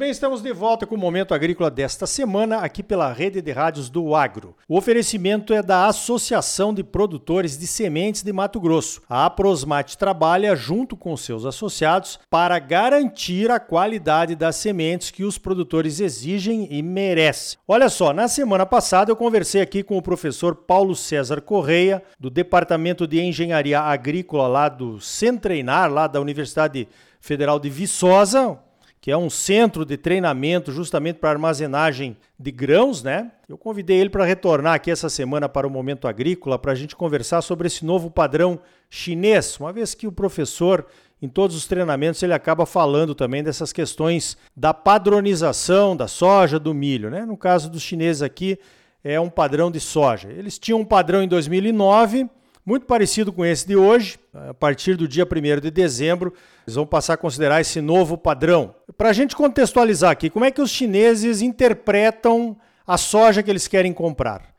bem, estamos de volta com o Momento Agrícola desta semana, aqui pela rede de rádios do Agro. O oferecimento é da Associação de Produtores de Sementes de Mato Grosso. A Aprosmate trabalha junto com seus associados para garantir a qualidade das sementes que os produtores exigem e merecem. Olha só, na semana passada eu conversei aqui com o professor Paulo César Correia, do Departamento de Engenharia Agrícola lá do Centreinar, lá da Universidade Federal de Viçosa, que é um centro de treinamento justamente para armazenagem de grãos, né? Eu convidei ele para retornar aqui essa semana para o Momento Agrícola para a gente conversar sobre esse novo padrão chinês, uma vez que o professor, em todos os treinamentos, ele acaba falando também dessas questões da padronização da soja, do milho, né? No caso dos chineses aqui, é um padrão de soja. Eles tinham um padrão em 2009, muito parecido com esse de hoje. A partir do dia 1 de dezembro, eles vão passar a considerar esse novo padrão. Para a gente contextualizar aqui, como é que os chineses interpretam a soja que eles querem comprar?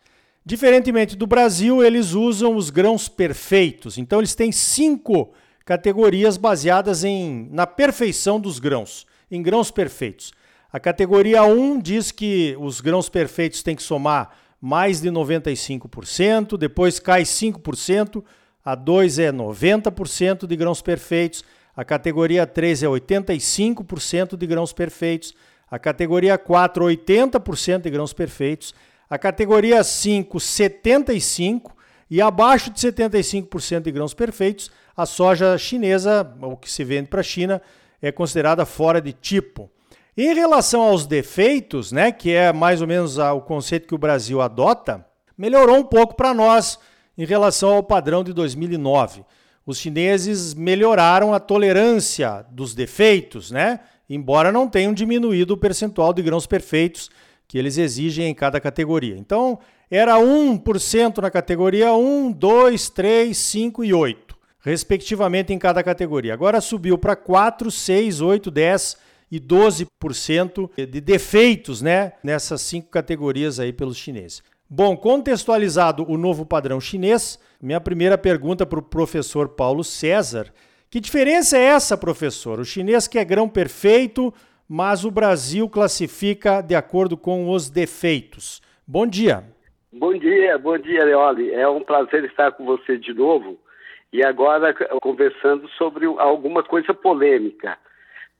Diferentemente do Brasil, eles usam os grãos perfeitos. Então, eles têm cinco categorias baseadas em, na perfeição dos grãos, em grãos perfeitos. A categoria 1 diz que os grãos perfeitos têm que somar mais de 95%, depois cai 5%, a 2 é 90% de grãos perfeitos, a categoria 3 é 85% de grãos perfeitos, a categoria 4 80% de grãos perfeitos, a categoria 5 75% e abaixo de 75% de grãos perfeitos, a soja chinesa, o que se vende para a China, é considerada fora de tipo. Em relação aos defeitos, né, que é mais ou menos o conceito que o Brasil adota, melhorou um pouco para nós em relação ao padrão de 2009. Os chineses melhoraram a tolerância dos defeitos, né? Embora não tenham diminuído o percentual de grãos perfeitos que eles exigem em cada categoria. Então, era 1% na categoria 1, 2, 3, 5 e 8, respectivamente em cada categoria. Agora subiu para 4, 6, 8, 10 e 12% de defeitos né, nessas cinco categorias aí pelos chineses. Bom, contextualizado o novo padrão chinês, minha primeira pergunta para o professor Paulo César. Que diferença é essa, professor? O chinês quer grão perfeito, mas o Brasil classifica de acordo com os defeitos. Bom dia. Bom dia, bom dia, Leoli. É um prazer estar com você de novo e agora conversando sobre alguma coisa polêmica.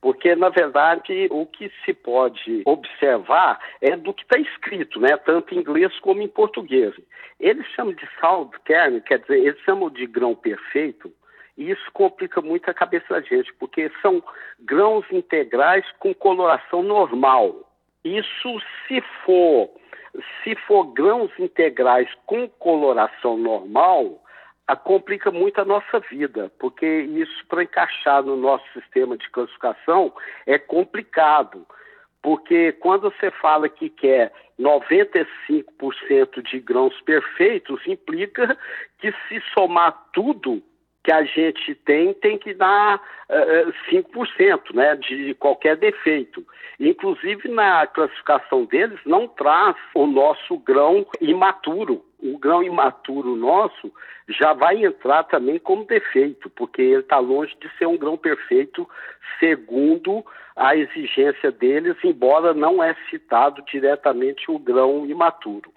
Porque, na verdade, o que se pode observar é do que está escrito, né? tanto em inglês como em português. Eles chamam de salt kernel, quer dizer, eles chamam de grão perfeito, e isso complica muito a cabeça da gente, porque são grãos integrais com coloração normal. Isso, se for, se for grãos integrais com coloração normal, complica muito a nossa vida, porque isso para encaixar no nosso sistema de classificação é complicado. Porque quando você fala que quer 95% de grãos perfeitos, implica que se somar tudo que a gente tem, tem que dar uh, 5% né, de qualquer defeito. Inclusive, na classificação deles, não traz o nosso grão imaturo. O grão imaturo nosso já vai entrar também como defeito, porque ele está longe de ser um grão perfeito, segundo a exigência deles, embora não é citado diretamente o grão imaturo.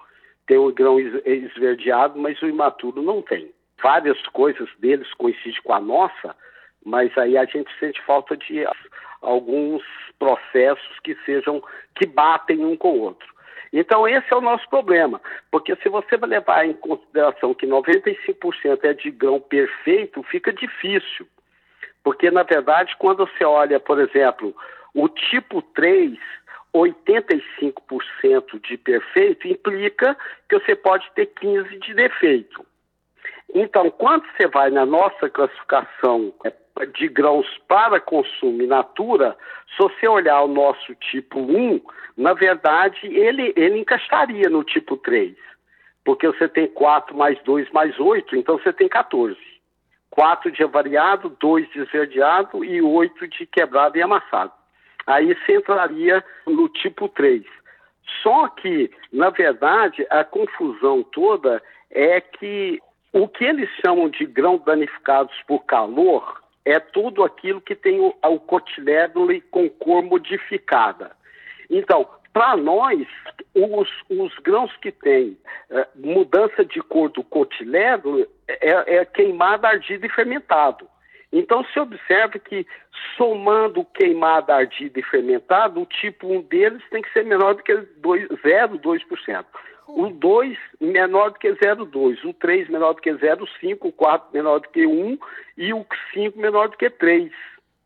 Tem o grão esverdeado, mas o imaturo não tem. Várias coisas deles coincidem com a nossa, mas aí a gente sente falta de alguns processos que sejam que batem um com o outro. Então, esse é o nosso problema, porque se você levar em consideração que 95% é de grão perfeito, fica difícil. Porque, na verdade, quando você olha, por exemplo, o tipo 3, 85% de perfeito implica que você pode ter 15% de defeito. Então, quando você vai na nossa classificação é, de grãos para consumo in natura, se você olhar o nosso tipo 1, na verdade, ele, ele encaixaria no tipo 3. Porque você tem 4 mais 2 mais 8, então você tem 14. 4 de avariado, 2 de esverdeado e 8 de quebrado e amassado. Aí você entraria no tipo 3. Só que, na verdade, a confusão toda é que o que eles chamam de grãos danificados por calor é tudo aquilo que tem o, o com cor modificada. Então, para nós, os, os, grãos que têm é, mudança de cor do cotilédone é, é queimado, ardido e fermentado. Então, se observa que, somando queimado, ardido e fermentado, o tipo 1 deles tem que ser menor do que 0,2%. O 2 menor do que 0,2, o 3 menor do que 0,5, o 4 menor do que 1 e o 5 menor do que 3.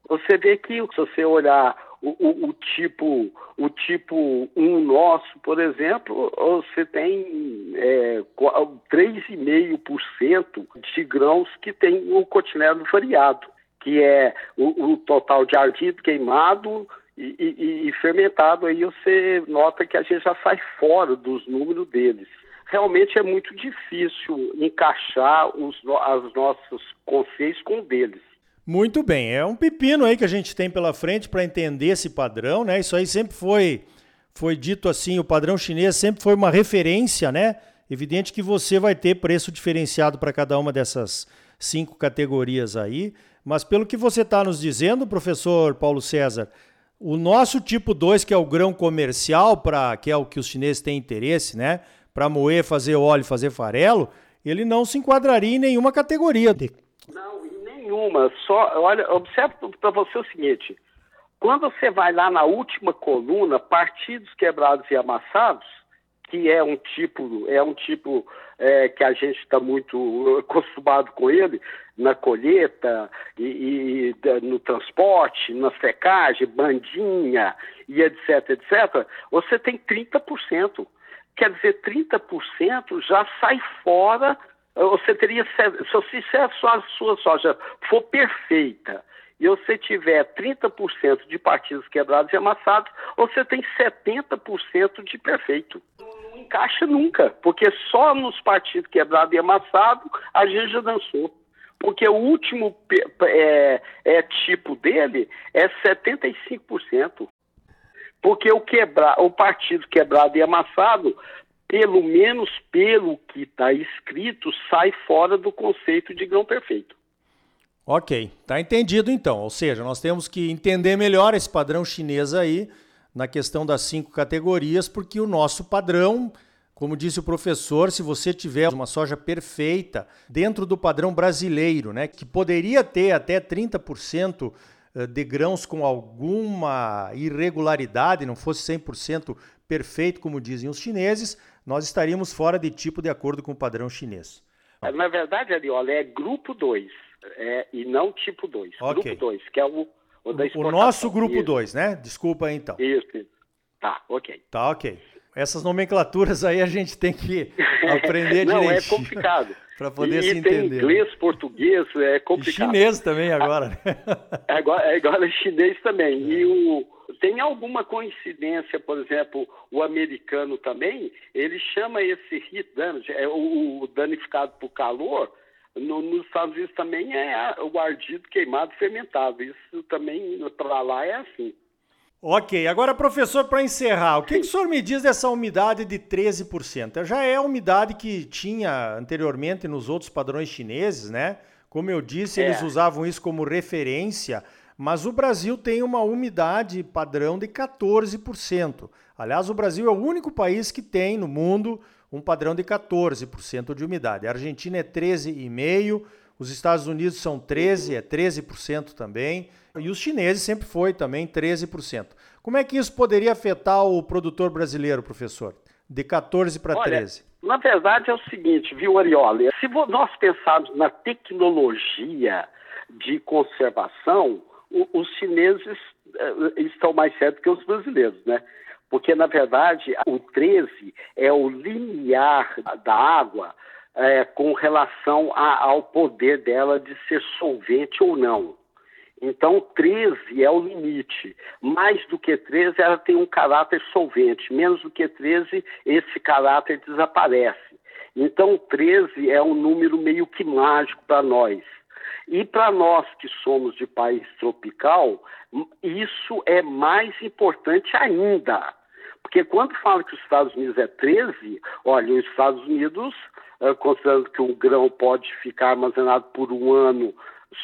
Você vê que, se você olhar o, o, o, tipo o tipo 1 nosso, por exemplo, você tem é, 3,5% de grãos que tem o cotinelo variado, que é o, o total de ardido queimado e, e, e, fermentado. Aí você nota que a gente já sai fora dos números deles. Realmente é muito difícil encaixar os, os nossos conceitos com deles. Muito bem, é um pepino aí que a gente tem pela frente para entender esse padrão, né? Isso aí sempre foi foi dito assim, o padrão chinês sempre foi uma referência, né? Evidente que você vai ter preço diferenciado para cada uma dessas cinco categorias aí, mas pelo que você está nos dizendo, professor Paulo César, o nosso tipo 2, que é o grão comercial, para que é o que os chineses têm interesse, né? Para moer, fazer óleo, fazer farelo, ele não se enquadraria em nenhuma categoria. Não, nenhuma. Só, olha, observe para você o seguinte: quando você vai lá na última coluna, partidos quebrados e amassados, que é um tipo, é um tipo é, que a gente está muito acostumado com ele, na colheita e, e, no transporte, na secagem, bandinha e etc, etc, você tem 30%. Quer dizer, 30% já sai fora você teria, se a sua, sua soja for perfeita e você tiver 30% de partidos quebrados e amassados, você tem 70% de perfeito. Encaixa nunca, porque só nos partidos quebrados e amassados a gente já dançou. Porque o último é, é, tipo dele é 75%. Porque o, quebra, o partido quebrado e amassado pelo menos pelo que está escrito, sai fora do conceito de grão perfeito. Ok, está entendido então. Ou seja, nós temos que entender melhor esse padrão chinês aí na questão das cinco categorias, porque o nosso padrão, como disse o professor, se você tiver uma soja perfeita dentro do padrão brasileiro, né, que poderia ter até 30% eh, de grãos com alguma irregularidade, não fosse 100% perfeito, como dizem os chineses, nós estaríamos fora de tipo de acordo com o padrão chinês. Na verdade, Ariola, é grupo 2 é, e não tipo 2. Okay. Grupo 2, que é o, o da. O nosso grupo 2, né? Desculpa aí, então. Isso, isso. Tá, ok. Tá, ok. Essas nomenclaturas aí a gente tem que aprender Não, direitinho. é complicado. Para poder e se entender. Tem inglês, português, é complicado. E chinês também agora. Né? agora, agora chinês também. É. E o tem alguma coincidência, por exemplo, o americano também, ele chama esse heat damage, é o, o danificado por calor, no, nos Estados Unidos também é o ardido queimado fermentado. Isso também para lá é assim. Ok, agora professor, para encerrar, o que, que, o senhor me diz dessa umidade de 13%? Já é a umidade que tinha anteriormente nos outros padrões chineses, né? Como eu disse, é. eles usavam isso como referência mas o Brasil tem uma umidade padrão de 14%. Aliás, o Brasil é o único país que tem no mundo um padrão de 14% de umidade. A Argentina é 13,5%, os Estados Unidos são 13%, é 13% também, e os chineses sempre foi também 13%. Como é que isso poderia afetar o produtor brasileiro, professor? De 14 para 13? Na verdade é o seguinte, viu, Arioli? Se nós pensarmos na tecnologia de conservação, os chineses eh, estão mais certos que os brasileiros, né? Porque, na verdade, o 13 é o limiar da água é, com relação a, ao poder dela de ser solvente ou não. Então, 13 é o limite. Mais do que 13, ela tem um caráter solvente. Menos do que 13, esse caráter desaparece. Então, 13 é um número meio que mágico para nós. E para nós que somos de país tropical, isso é mais importante ainda. Porque quando fala que os Estados Unidos é 13, olha, os Estados Unidos, considerando que o grão pode ficar armazenado por um ano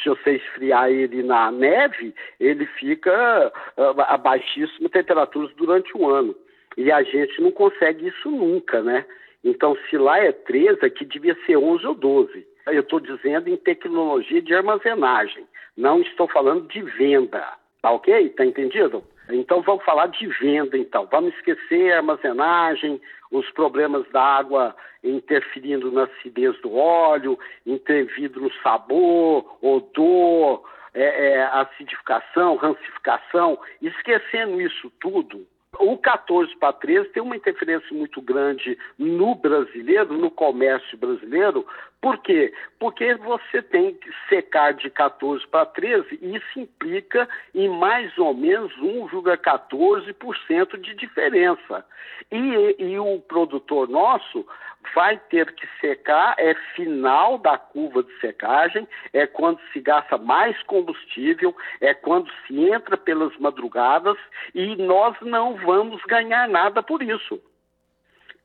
se você esfriar ele na neve, ele fica uh, a baixíssimas temperaturas durante o ano. E a gente não consegue isso nunca, né? Então, se lá é 13, aqui devia ser 11 ou 12. Eu estou dizendo em tecnologia de armazenagem, não estou falando de venda. Tá ok? Tá entendido? Então vamos falar de venda, então. Vamos esquecer a armazenagem, os problemas da água interferindo na acidez do óleo, intervindo no sabor, odor, é, é, acidificação, rancificação. Esquecendo isso tudo, o 14 para 13 tem uma interferência muito grande no brasileiro, no comércio brasileiro. Por quê? Porque você tem que secar de 14 para 13 e isso implica em mais ou menos 1,14% de diferença. E, e o produtor nosso vai ter que secar, é final da curva de secagem, é quando se gasta mais combustível, é quando se entra pelas madrugadas e nós não vamos ganhar nada por isso.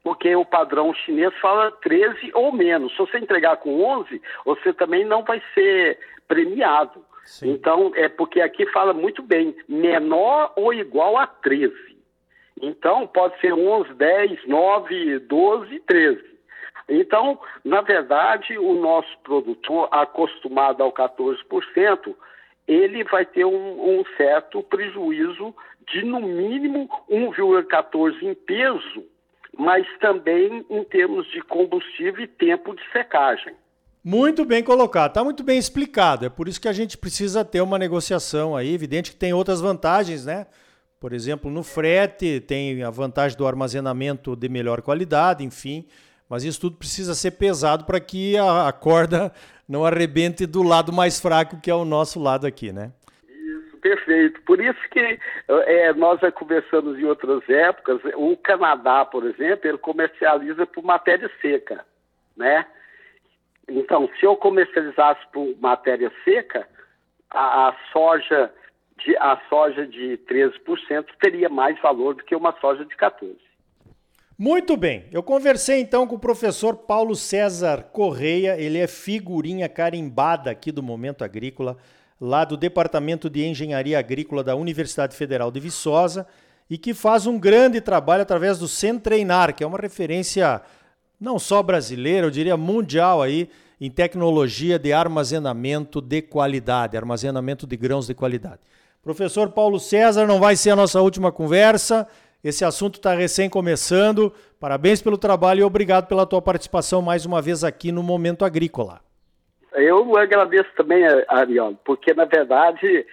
Porque o padrão chinês fala 13 ou menos. Se você entregar com 11, você também não vai ser premiado. Sim. Então, é porque aqui fala muito bem, menor ou igual a 13. Então, pode ser 11, 10, 9, 12, 13. Então, na verdade, o nosso produtor, acostumado ao 14%, ele vai ter um, um certo prejuízo de, no mínimo, 1,14% em peso, mas também em termos de combustível e tempo de secagem. Muito bem colocado, está muito bem explicado. É por isso que a gente precisa ter uma negociação aí. Evidente que tem outras vantagens, né? Por exemplo, no frete, tem a vantagem do armazenamento de melhor qualidade, enfim. Mas isso tudo precisa ser pesado para que a, corda não arrebente do lado mais fraco, que é o nosso lado aqui, né? Isso, perfeito. Por isso que é, nós já conversamos em outras épocas, o Canadá, por exemplo, ele comercializa por matéria seca, né? Então, se eu comercializasse por matéria seca, a, a soja de, a soja de 13% teria mais valor do que uma soja de 14%. Muito bem, eu conversei então com o professor Paulo César Correia, ele é figurinha carimbada aqui do Momento Agrícola, lá do Departamento de Engenharia Agrícola da Universidade Federal de Viçosa, e que faz um grande trabalho através do Centreinar, que é uma referência não só brasileira, eu diria mundial aí, em tecnologia de armazenamento de qualidade, armazenamento de grãos de qualidade. Professor Paulo César, não vai ser a nossa última conversa. Esse assunto está recém começando. Parabéns pelo trabalho e obrigado pela tua participação mais uma vez aqui no Momento Agrícola. Eu agradeço também, Ariel, porque na verdade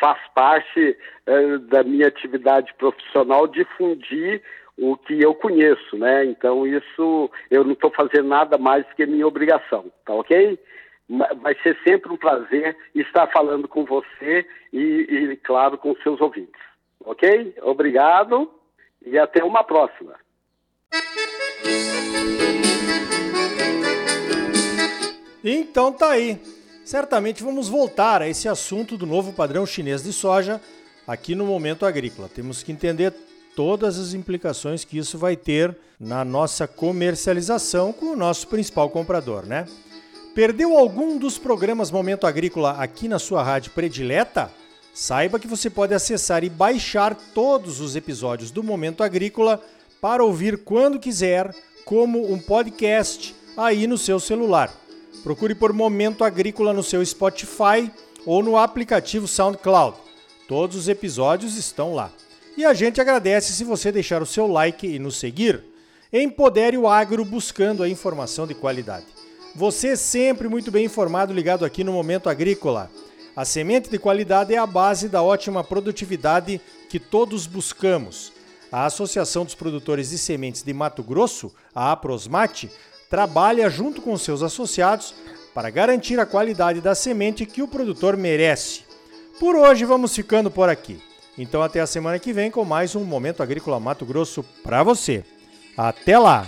faz parte eh, da minha atividade profissional difundir o que eu conheço, né? Então isso eu não estou fazendo nada mais que minha obrigação, tá ok? Vai ser sempre um prazer estar falando com você e, e claro, com seus ouvintes, ok? Obrigado e até uma próxima. Então tá aí. Certamente vamos voltar a esse assunto do novo padrão chinês de soja aqui no Momento Agrícola. Temos que entender todas as implicações que isso vai ter na nossa comercialização com o nosso principal comprador, né? Perdeu algum dos programas Momento Agrícola aqui na sua rádio predileta? Saiba que você pode acessar e baixar todos os episódios do Momento Agrícola para ouvir quando quiser, como um podcast aí no seu celular. Procure por Momento Agrícola no seu Spotify ou no aplicativo SoundCloud. Todos os episódios estão lá. E a gente agradece se você deixar o seu like e nos seguir. Empodere o agro buscando a informação de qualidade. Você sempre muito bem informado ligado aqui no Momento Agrícola. A semente de qualidade é a base da ótima produtividade que todos buscamos. A Associação dos Produtores de Sementes de Mato Grosso, a Aprosmate, trabalha junto com seus associados para garantir a qualidade da semente que o produtor merece. Por hoje vamos ficando por aqui. Então até a semana que vem com mais um Momento Agrícola Mato Grosso para você. Até lá!